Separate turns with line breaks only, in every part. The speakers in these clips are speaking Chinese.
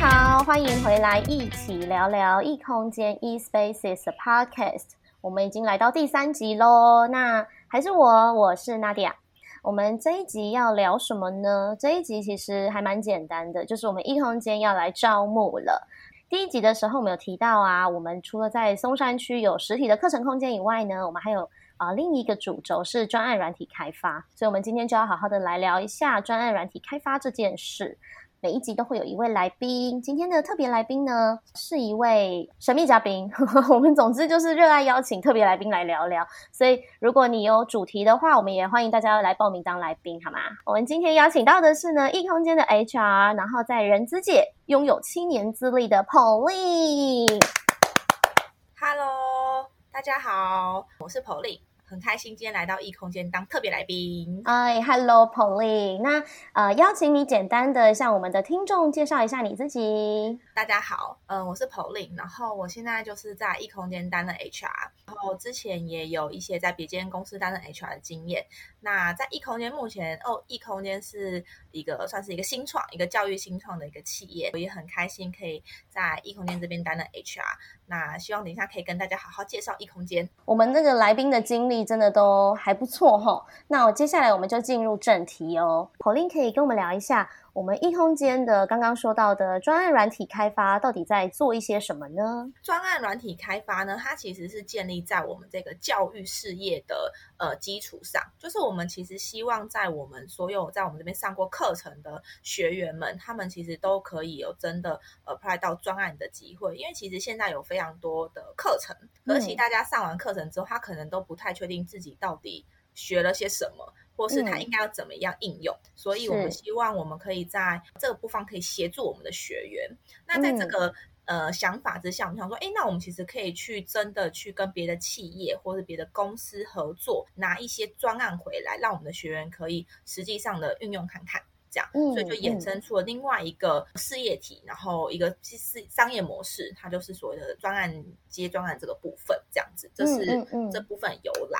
好，欢迎回来，一起聊聊异空间 （E Spaces）Podcast。我们已经来到第三集喽。那还是我，我是 Nadia。我们这一集要聊什么呢？这一集其实还蛮简单的，就是我们异空间要来招募了。第一集的时候，我们有提到啊，我们除了在松山区有实体的课程空间以外呢，我们还有啊、另一个主轴是专案软体开发。所以，我们今天就要好好的来聊一下专案软体开发这件事。每一集都会有一位来宾，今天的特别来宾呢，是一位神秘嘉宾。我们总之就是热爱邀请特别来宾来聊聊，所以如果你有主题的话，我们也欢迎大家来报名当来宾，好吗？我们今天邀请到的是呢，异空间的 HR，然后在人资界拥有七年资历的 Pauline。
Hello，大家好，我是 Pauline。很开心今天来到异空间当特别来宾。
哎，Hello Pauline，那呃邀请你简单的向我们的听众介绍一下你自己。
大家好，嗯、呃，我是 Pauline，然后我现在就是在异空间担任 HR，然后之前也有一些在别间公司担任 HR 的经验。那在异空间目前哦，异空间是一个算是一个新创，一个教育新创的一个企业，我也很开心可以在异空间这边担任 HR。那希望等一下可以跟大家好好介绍异空间。
我们那个来宾的经历真的都还不错哈。那我接下来我们就进入正题哦。口令可以跟我们聊一下，我们易空间的刚刚说到的专案软体开发到底在做一些什么呢？
专案软体开发呢，它其实是建立在我们这个教育事业的呃基础上，就是我们其实希望在我们所有在我们这边上过课程的学员们，他们其实都可以有真的 apply 到专案的机会，因为其实现在有非常多的课程，而且大家上完课程之后，他可能都不太确定自己到底学了些什么。或是他应该要怎么样应用，嗯、所以我们希望我们可以在这个部分可以协助我们的学员。那在这个、嗯、呃想法之下，我们想说，哎，那我们其实可以去真的去跟别的企业或是别的公司合作，拿一些专案回来，让我们的学员可以实际上的运用看看，这样，嗯、所以就衍生出了另外一个事业体，然后一个是商业模式，它就是所谓的专案接专案这个部分，这样子，这是这部分由来。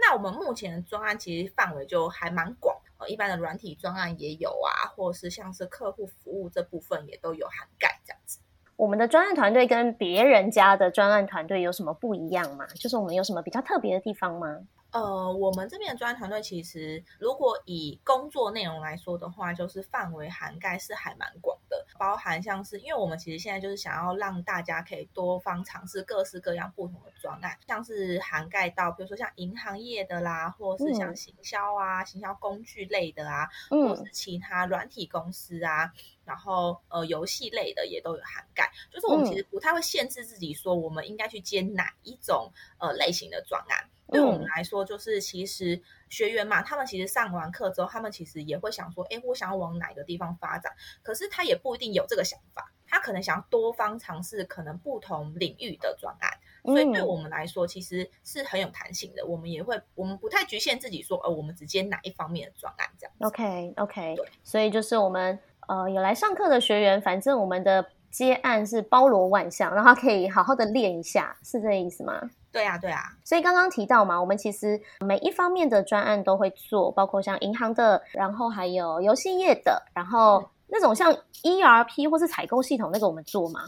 那我们目前的专案其实范围就还蛮广，呃，一般的软体专案也有啊，或是像是客户服务这部分也都有涵盖这样子。
我们的专案团队跟别人家的专案团队有什么不一样吗？就是我们有什么比较特别的地方吗？
呃，我们这边的专案团队其实，如果以工作内容来说的话，就是范围涵盖是还蛮广的，包含像是，因为我们其实现在就是想要让大家可以多方尝试各式各样不同的专案，像是涵盖到，比如说像银行业的啦，或是像行销啊、嗯、行销工具类的啊，或是其他软体公司啊，嗯、然后呃游戏类的也都有涵盖，就是我们其实不太会限制自己说我们应该去接哪一种呃类型的专案。对我们来说，就是其实学员嘛，他们其实上完课之后，他们其实也会想说，哎，我想要往哪个地方发展？可是他也不一定有这个想法，他可能想要多方尝试，可能不同领域的专案。所以对我们来说，其实是很有弹性的。我们也会，我们不太局限自己说，呃，我们只接哪一方面的专案这样。
OK OK，对，所以就是我们呃有来上课的学员，反正我们的接案是包罗万象，然后可以好好的练一下，是这个意思吗？
对啊，对啊，
所以刚刚提到嘛，我们其实每一方面的专案都会做，包括像银行的，然后还有游戏业的，然后那种像 ERP 或是采购系统那个我们做吗？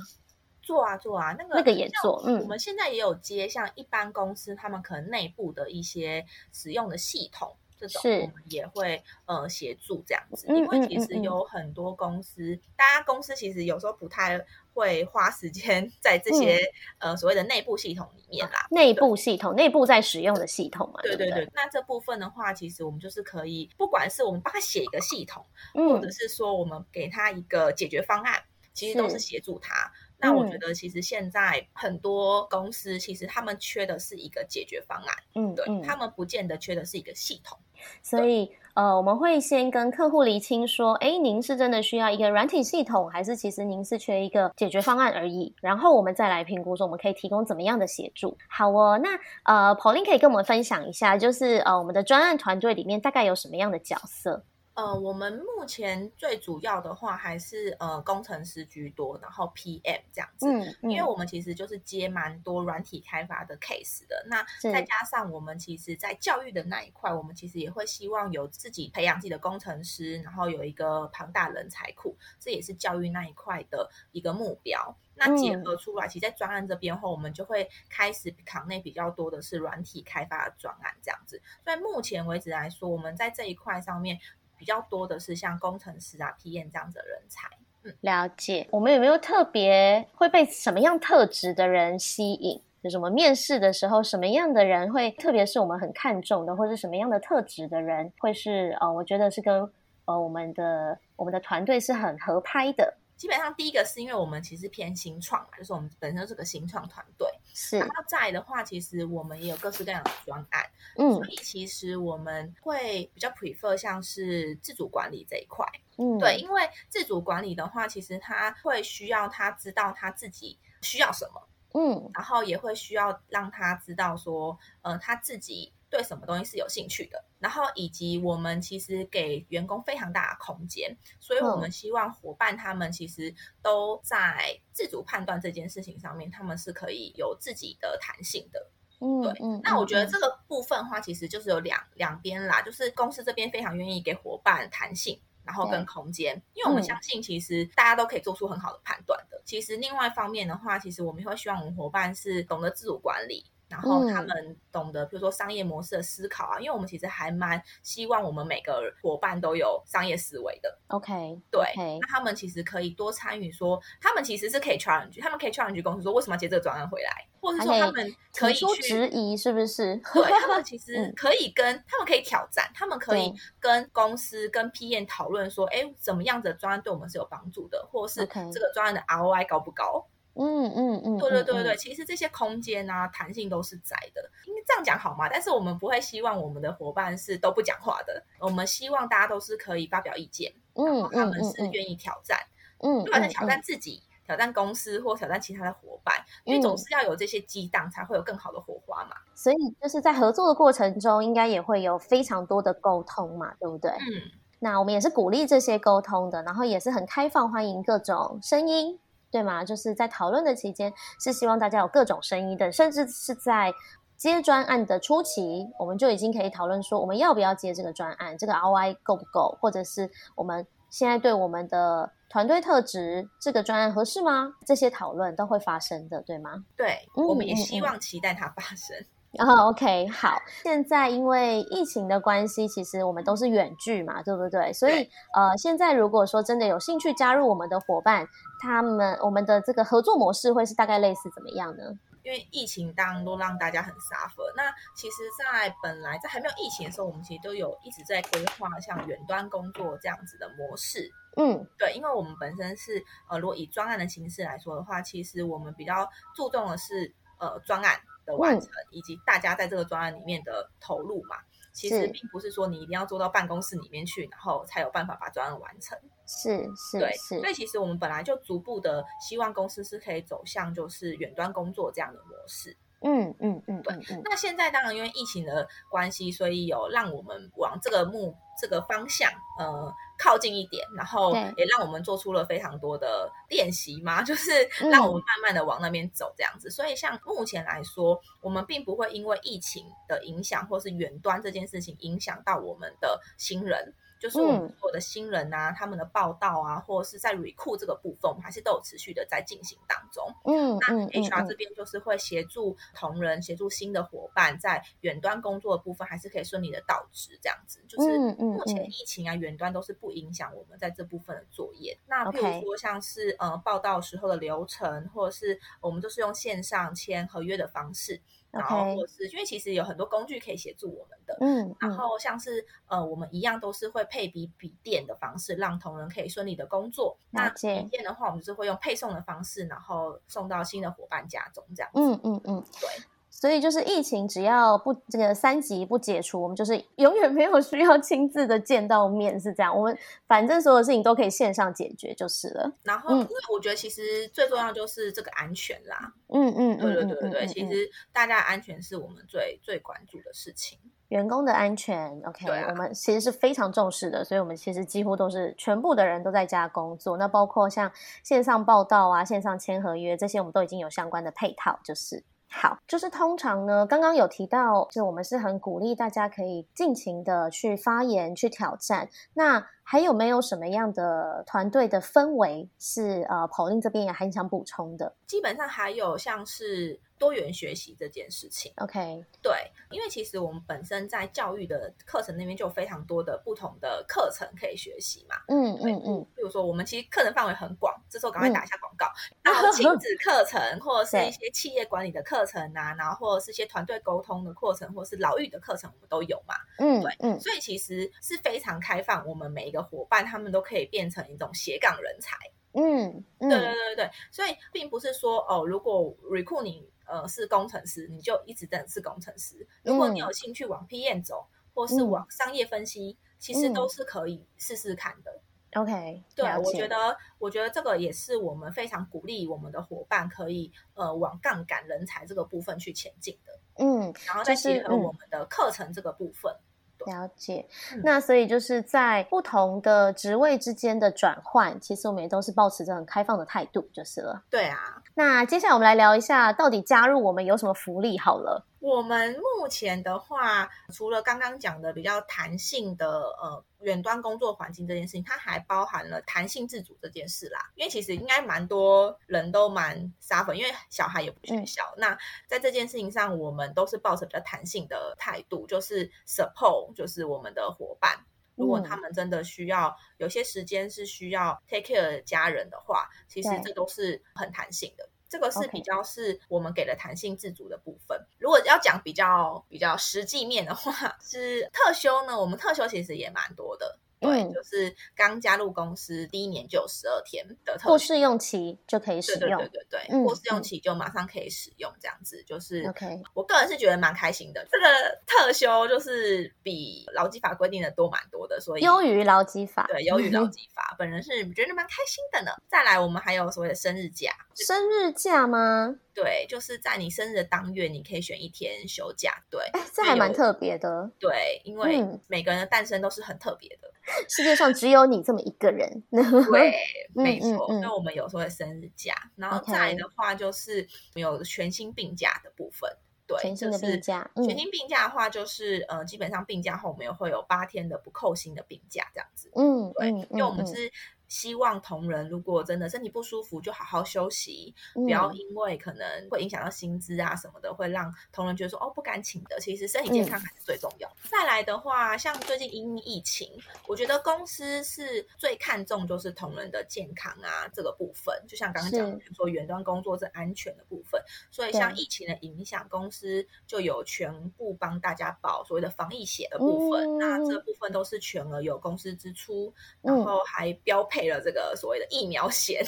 做啊做啊，那个
那个也做，嗯，
我们现在也有接像一般公司他们可能内部的一些使用的系统。这种我们也会呃协助这样子，因为其实有很多公司，大家公司其实有时候不太会花时间在这些呃所谓的内部系统里面啦。
内部系统，内部在使用的系统嘛。
对对对。那这部分的话，其实我们就是可以，不管是我们帮他写一个系统，或者是说我们给他一个解决方案，其实都是协助他。那我觉得，其实现在很多公司其实他们缺的是一个解决方案，嗯，对，他们不见得缺的是一个系统。
所以，呃，我们会先跟客户厘清说，哎，您是真的需要一个软体系统，还是其实您是缺一个解决方案而已？然后我们再来评估说，我们可以提供怎么样的协助。好哦，那呃，Pauline 可以跟我们分享一下，就是呃，我们的专案团队里面大概有什么样的角色？
呃，我们目前最主要的话还是呃工程师居多，然后 PM 这样子。嗯，嗯，因为我们其实就是接蛮多软体开发的 case 的。那再加上我们其实，在教育的那一块，我们其实也会希望有自己培养自己的工程师，然后有一个庞大人才库，这也是教育那一块的一个目标。那结合出来，其实，在专案这边后，我们就会开始扛内比较多的是软体开发的专案这样子。所以目前为止来说，我们在这一块上面。比较多的是像工程师啊、P 验这样子的人才。嗯，
了解。我们有没有特别会被什么样特质的人吸引？就是我们面试的时候，什么样的人会特别是我们很看重的，或者什么样的特质的人会是呃，我觉得是跟呃我们的我们的团队是很合拍的。
基本上第一个是因为我们其实偏新创嘛，就是我们本身是个新创团队。
是。
然后再的话，其实我们也有各式各样的专案。嗯。所以其实我们会比较 prefer 像是自主管理这一块。嗯。对，因为自主管理的话，其实他会需要他知道他自己需要什么。嗯。然后也会需要让他知道说，嗯、呃，他自己。对什么东西是有兴趣的，然后以及我们其实给员工非常大的空间，所以我们希望伙伴他们其实都在自主判断这件事情上面，他们是可以有自己的弹性的。嗯，对。嗯，那我觉得这个部分的话，其实就是有两两边啦，就是公司这边非常愿意给伙伴弹性，然后跟空间，因为我们相信其实大家都可以做出很好的判断的。其实另外一方面的话，其实我们会希望我们伙伴是懂得自主管理。然后他们懂得，比如说商业模式的思考啊，因为我们其实还蛮希望我们每个伙伴都有商业思维的。
OK，
对，okay. 那他们其实可以多参与说，说他们其实是可以 challenge，他们可以 challenge 公司说为什么要接这个专案回来，或者说他们可以去
质疑是不是？
对，他们其实可以跟、嗯、他们可以挑战，他们可以跟公司跟 PM 讨论说，哎，怎么样子的专案对我们是有帮助的，或是这个专案的 ROI 高不高？
嗯嗯嗯，
对对对对，其实这些空间啊，弹性都是在的，因为这样讲好吗？但是我们不会希望我们的伙伴是都不讲话的，我们希望大家都是可以发表意见，嗯，然后他们是愿意挑战，嗯，不管是挑战自己、挑战公司或挑战其他的伙伴，因为总是要有这些激荡，才会有更好的火花嘛。
所以就是在合作的过程中，应该也会有非常多的沟通嘛，对不对？嗯，那我们也是鼓励这些沟通的，然后也是很开放，欢迎各种声音。对吗？就是在讨论的期间，是希望大家有各种声音的，甚至是在接专案的初期，我们就已经可以讨论说，我们要不要接这个专案，这个 ROI 够不够，或者是我们现在对我们的团队特质，这个专案合适吗？这些讨论都会发生的，对吗？
对，我们也希望期待它发生。嗯嗯嗯
然后、oh，OK，好。现在因为疫情的关系，其实我们都是远距嘛，对不对？所以，呃，现在如果说真的有兴趣加入我们的伙伴，他们我们的这个合作模式会是大概类似怎么样呢？
因为疫情当然都让大家很 suffer。那其实，在本来在还没有疫情的时候，我们其实都有一直在规划像远端工作这样子的模式。嗯，对，因为我们本身是呃，如果以专案的形式来说的话，其实我们比较注重的是呃专案。的完成，以及大家在这个专案里面的投入嘛，其实并不是说你一定要做到办公室里面去，然后才有办法把专案完成。
是是，
对，
是。
所以其实我们本来就逐步的希望公司是可以走向就是远端工作这样的模式。
嗯嗯嗯，对。
那现在当然因为疫情的关系，所以有让我们往这个目这个方向，呃。靠近一点，然后也让我们做出了非常多的练习嘛，就是让我们慢慢的往那边走这样子。嗯。所以像目前来说，我们并不会因为疫情的影响，或是远端这件事情影响到我们的新人。就是我们所有的新人呐、啊嗯，他们的报道啊，或者是在 recruit 这个部分，我们还是都有持续的在进行当中。嗯，那 HR 这边就是会协助同仁、嗯、协助新的伙伴，在远端工作的部分，还是可以顺利的到职这样子。就是目前疫情啊，远端都是不影响我们在这部分的作业。那譬如说像是呃报道时候的流程，或者是我们都是用线上签合约的方式。然后或是，因为其实有很多工具可以协助我们的，嗯，然后像是呃，我们一样都是会配比笔电的方式，让同仁可以顺利的工作。那笔电的话，我们就是会用配送的方式，然后送到新的伙伴家中，这样子。嗯嗯嗯，对。
所以就是疫情，只要不这个三级不解除，我们就是永远没有需要亲自的见到面，是这样。我们反正所有事情都可以线上解决就是了。
然后，因为我觉得其实最重要就是这个安全啦。
嗯嗯，
对对对对对，其实大家的安全是我们最最关注的事情。
员工的安全，OK，
啊，
我们其实是非常重视的，所以我们其实几乎都是全部的人都在家工作。那包括像线上报道啊、线上签合约这些，我们都已经有相关的配套，就是。好，就是通常呢，刚刚有提到，就我们是很鼓励大家可以尽情的去发言、去挑战。那还有没有什么样的团队的氛围是呃，Pauline 这边也很想补充的？
基本上还有像是。多元学习这件事情
，OK，
对，因为其实我们本身在教育的课程那边就有非常多的不同的课程可以学习嘛，
嗯嗯嗯，
比如说我们其实课程范围很广，这时候赶快打一下广告，嗯、然后亲 子课程或者是一些企业管理的课程啊，然后或者是一些团队沟通的课程，或者是劳育的课程，我们都有嘛，
嗯，
对，嗯，所以其实是非常开放，我们每一个伙伴他们都可以变成一种斜杠人才，
嗯，嗯
对对对对，所以并不是说哦，如果 recruit 你。呃，是工程师，你就一直等是工程师。如果你有兴趣往 PM 走，嗯、或是往商业分析，嗯、其实都是可以试试看的。
OK，
对，我觉得，我觉得这个也是我们非常鼓励我们的伙伴可以呃往杠杆人才这个部分去前进的。
嗯，
然后再结合我们的课程这个部分。嗯
了解，那所以就是在不同的职位之间的转换，其实我们也都是保持着很开放的态度，就是了。
对啊，
那接下来我们来聊一下，到底加入我们有什么福利？好了。
我们目前的话，除了刚刚讲的比较弹性的呃远端工作环境这件事情，它还包含了弹性自主这件事啦。因为其实应该蛮多人都蛮 suffer，因为小孩也不学校。嗯、那在这件事情上，我们都是抱着比较弹性的态度，就是 support，就是我们的伙伴，如果他们真的需要有些时间是需要 take care 家人的话，其实这都是很弹性的。这个是比较是我们给的弹性自主的部分。如果要讲比较比较实际面的话，是特休呢，我们特休其实也蛮多的。对，就是刚加入公司第一年就有十二天的特许，
过试用期就可以使用，对
对对对对，过试用期就马上可以使用，这样子、嗯、就是。
OK，
我个人是觉得蛮开心的。这个特休就是比劳基法规定的多蛮多的，所以
优于劳基法，
对，优于劳 基法。本人是觉得蛮开心的呢。再来，我们还有所谓的生日假，
生日假吗？
对，就是在你生日的当月，你可以选一天休假。对，
哎，这还蛮特别的。
对，因为每个人的诞生都是很特别的。
嗯、世界上只有你这么一个人。
对，没错。那、嗯嗯、我们有时候会生日假，然后再来的话就是有全薪病假的部分。对，
全薪的病假。嗯、
全薪病假的话，就是呃，基本上病假后我们也会有八天的不扣薪的病假，这样子。
嗯，
对，
嗯、
因为我们是。希望同仁如果真的身体不舒服，就好好休息，不要因为可能会影响到薪资啊什么的，会让同仁觉得说哦不敢请的。其实身体健康还是最重要。嗯、再来的话，像最近因疫情，我觉得公司是最看重就是同仁的健康啊这个部分。就像刚刚讲，说远端工作是安全的部分，所以像疫情的影响，公司就有全部帮大家保所谓的防疫险的部分。嗯、那这部分都是全额由公司支出，然后还标配。了这个所谓的疫苗险，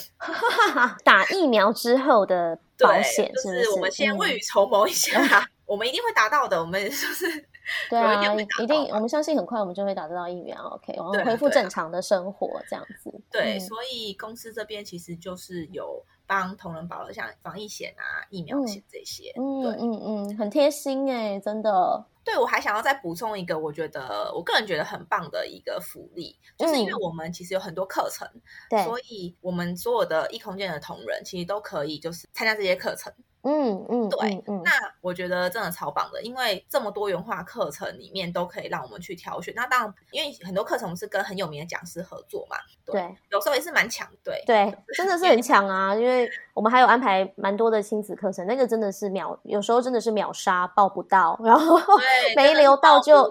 打疫苗之后的保险，
就是我们先未雨绸缪一下，嗯、我们一定会达到的。我们就是
对啊，一定，我们相信很快我们就会打得到疫苗，OK，然后恢复正常的生活这样子。
对，嗯、所以公司这边其实就是有帮同仁保了像防疫险啊、疫苗险这些。
嗯，嗯嗯，很贴心哎，真的。
对，我还想要再补充一个，我觉得我个人觉得很棒的一个福利，就是因为我们其实有很多课程，
对，
所以我们所有的异空间的同仁其实都可以就是参加这些课程。
嗯嗯，
对，
嗯，
那我觉得真的超棒的，因为这么多元化课程里面都可以让我们去挑选。那当然，因为很多课程是跟很有名的讲师合作嘛，对，
对
有时候也是蛮强，对，
对，真的是很强啊。因为我们还有安排蛮多的亲子课程，那个真的是秒，有时候真的是秒杀，报不到，然后 没留到就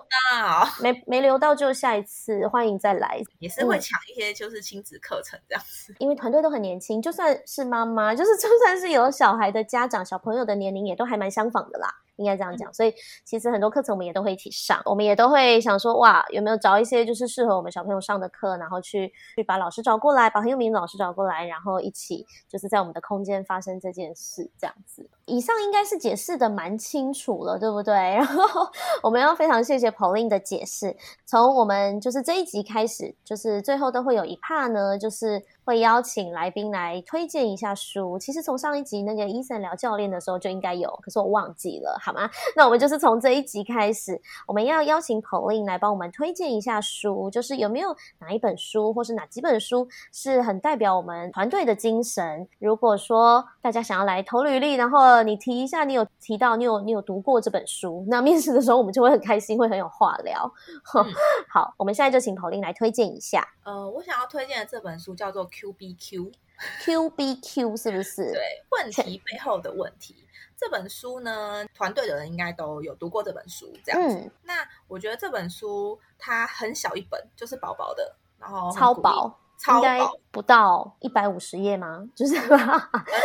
没没留到就下一次欢迎再来，
也是会抢一些就是亲子课程这样子。
因为团队都很年轻，就算是妈妈，就是 就算是有小孩的家长。小朋友的年龄也都还蛮相仿的啦，应该这样讲。所以其实很多课程我们也都会一起上，我们也都会想说，哇，有没有找一些就是适合我们小朋友上的课，然后去去把老师找过来，把很有名的老师找过来，然后一起就是在我们的空间发生这件事，这样子。以上应该是解释的蛮清楚了，对不对？然后我们要非常谢谢 Pauline 的解释。从我们就是这一集开始，就是最后都会有一 part 呢，就是会邀请来宾来推荐一下书。其实从上一集那个 Eason 聊教练的时候就应该有，可是我忘记了，好吗？那我们就是从这一集开始，我们要邀请 Pauline 来帮我们推荐一下书，就是有没有哪一本书或是哪几本书是很代表我们团队的精神？如果说大家想要来投履历，然后你提一下，你有提到你有你有读过这本书，那面试的时候我们就会很开心，会很有话聊。嗯、好，我们现在就请 Pauline 来推荐一下。
呃，我想要推荐的这本书叫做 Q B
Q，Q B Q 是不是？
对，问题背后的问题。这本书呢，团队的人应该都有读过这本书，这样子。嗯、那我觉得这本书它很小一本，就是薄薄的，然后
超薄。超薄不到一百五十页吗？就是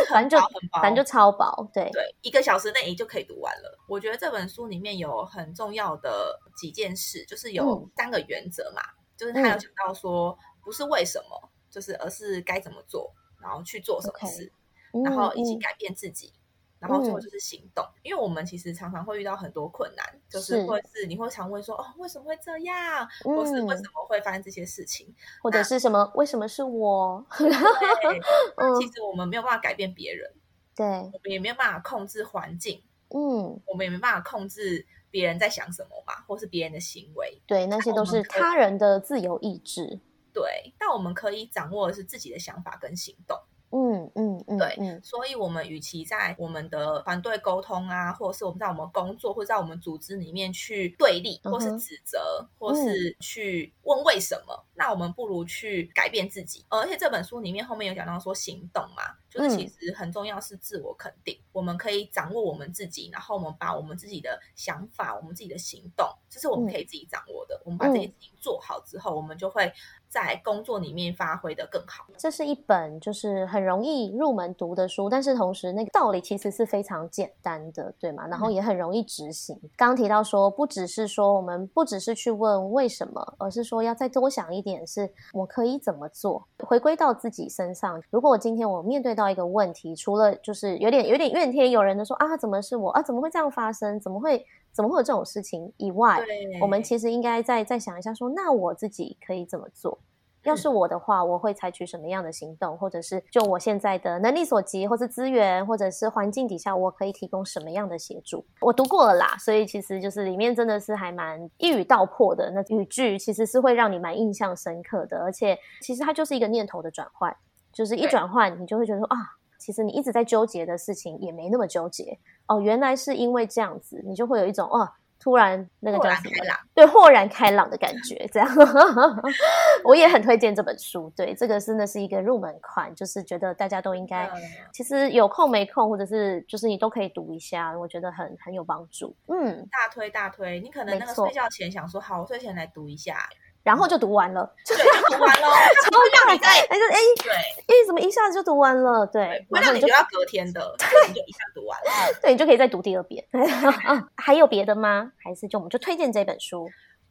反正就反正就超薄，对
对，一个小时内就可以读完了。我觉得这本书里面有很重要的几件事，就是有三个原则嘛，嗯、就是他有讲到说，不是为什么，就是而是该怎么做，然后去做什么事，okay, 然后一起改变自己。然后最后就是行动，嗯、因为我们其实常常会遇到很多困难，就是或是你会常问说哦，为什么会这样，嗯、或是为什么会发生这些事情，
或者是什么为什么是我？
对，其实我们没有办法改变别人，
对，
我们也没有办法控制环境，
嗯，
我们也没办法控制别人在想什么嘛，或是别人的行为，
对，那些都是他人的自由意志，
对，但我们可以掌握的是自己的想法跟行动。
嗯嗯，
对，嗯，所以我们与其在我们的团队沟通啊，或者是我们在我们工作或者在我们组织里面去对立，或是指责，嗯、或是去问为什么，那我们不如去改变自己。而且这本书里面后面有讲到说行动嘛，就是其实很重要是自我肯定，嗯、我们可以掌握我们自己，然后我们把我们自己的想法、我们自己的行动，这是我们可以自己掌握的。嗯、我们把这些事情做好之后，我们就会。在工作里面发挥的更好。
这是一本就是很容易入门读的书，但是同时那个道理其实是非常简单的，对吗？然后也很容易执行。嗯、刚刚提到说，不只是说我们不只是去问为什么，而是说要再多想一点，是我可以怎么做？回归到自己身上。如果我今天我面对到一个问题，除了就是有点有点怨天尤人的说啊，怎么是我啊？怎么会这样发生？怎么会怎么会有这种事情以外，我们其实应该再再想一下说，说那我自己可以怎么做？要是我的话，我会采取什么样的行动，或者是就我现在的能力所及，或是资源，或者是环境底下，我可以提供什么样的协助？我读过了啦，所以其实就是里面真的是还蛮一语道破的，那语句其实是会让你蛮印象深刻的，而且其实它就是一个念头的转换，就是一转换，你就会觉得说啊，其实你一直在纠结的事情也没那么纠结哦，原来是因为这样子，你就会有一种哦。突然那个叫什么？对，豁然开朗的感觉，这样。我也很推荐这本书。对，这个真的是一个入门款，就是觉得大家都应该，其实有空没空，或者是就是你都可以读一下，我觉得很很有帮助。嗯，
大推大推。你可能那个睡觉前想说，好，我睡前来读一下。
然后就读完了，
对，就读完了，超
快！哎，哎，哎，对，哎，怎么一下子就读完了？对，
然后你就要隔天的，对，你就一下读完了，
对，你就可以再读第二遍。还有别的吗？还是就我们就推荐这本书？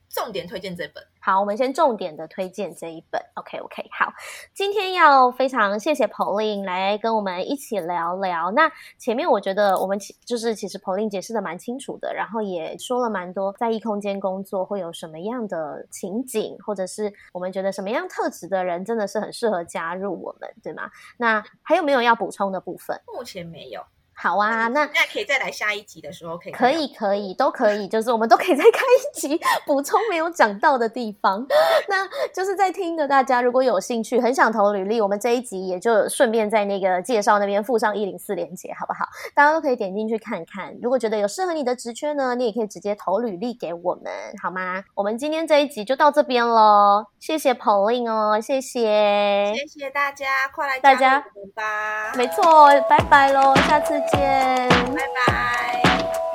重点推荐这本。
好，我们先重点的推荐这一本。OK OK，好，今天要非常谢谢 Pauline 来跟我们一起聊聊。那前面我觉得我们其就是其实 Pauline 解释的蛮清楚的，然后也说了蛮多在异空间工作会有什么样的情景，或者是我们觉得什么样特质的人真的是很适合加入我们，对吗？那还有没有要补充的部分？
目前没有。
好啊，那
那可以再来下一集的时候可以
可以可以都可以，就是我们都可以再开一集补充没有讲到的地方。那就是在听的大家如果有兴趣，很想投履历，我们这一集也就顺便在那个介绍那边附上一零四连接，好不好？大家都可以点进去看看。如果觉得有适合你的职缺呢，你也可以直接投履历给我们，好吗？我们今天这一集就到这边喽，谢谢 Pauline 哦，谢谢，
谢谢大家，快来大家吧，
没错，拜拜喽，下次。再见。
拜拜。